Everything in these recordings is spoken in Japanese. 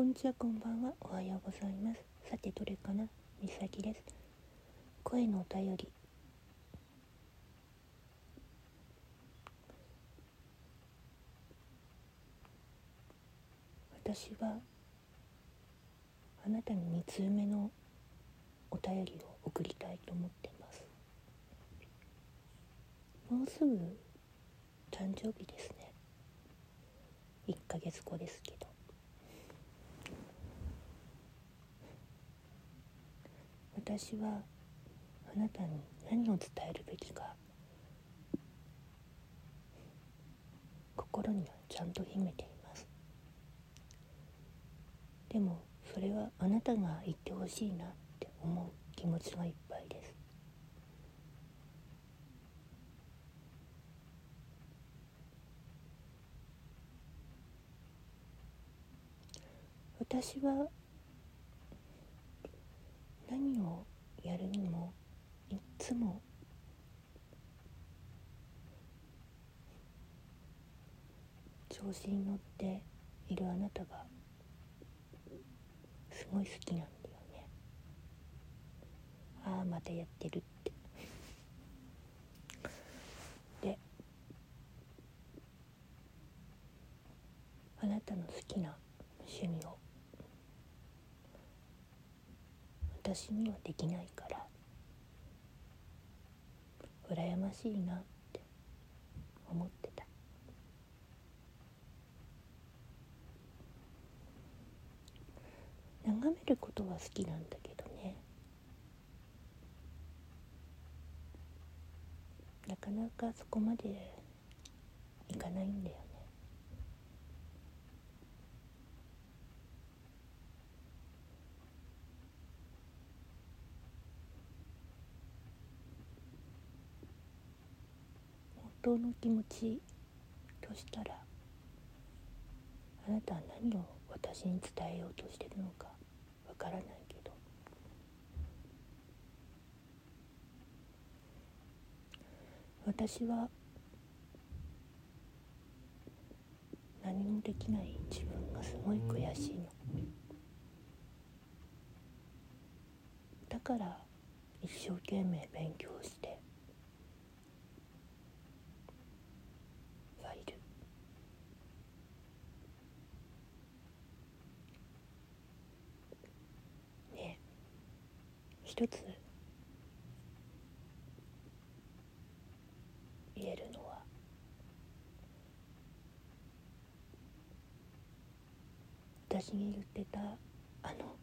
こんにちはこんばんは。おはようございます。さてどれかな？みさきです。声のお便り。私はあなたに2通目のお便りを送りたいと思っています。もうすぐ誕生日ですね。1ヶ月後ですけど。私はあなたに何を伝えるべきか心にはちゃんと秘めています。でもそれはあなたが言ってほしいなって思う気持ちがいっぱいです。私は何をやるにもいつも。調子に乗っているあなたがすごい好きなんだよね。ああまたやってるって。であなたの好きな趣味を私にはできないから。羨ましいなって思ってた。眺めることは好きなんだけどね。なかなかそこまでいかないんだよね。当の気持ちとしたらあなたは何を私に伝えようとしてるのかわからないけど。私は何もできない自分がすごい悔しいの。だから一生懸命勉強してはいるねえ一つ。言えるのは。私に言ってたあの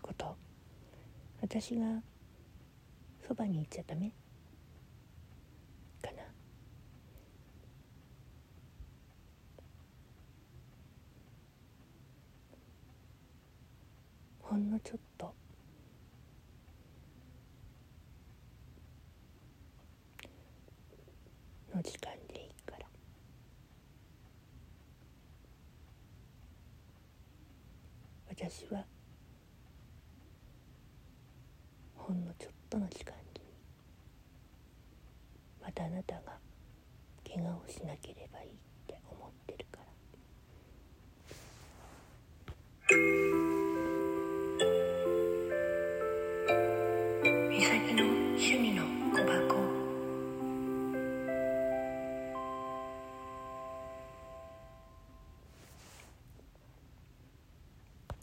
こと。私がそばに行っちゃダメ？かな？ほんのちょっと。の時間でいいから。私はほんのちょっとの時間にまたあなたが怪我をしなければいいって思ってるから。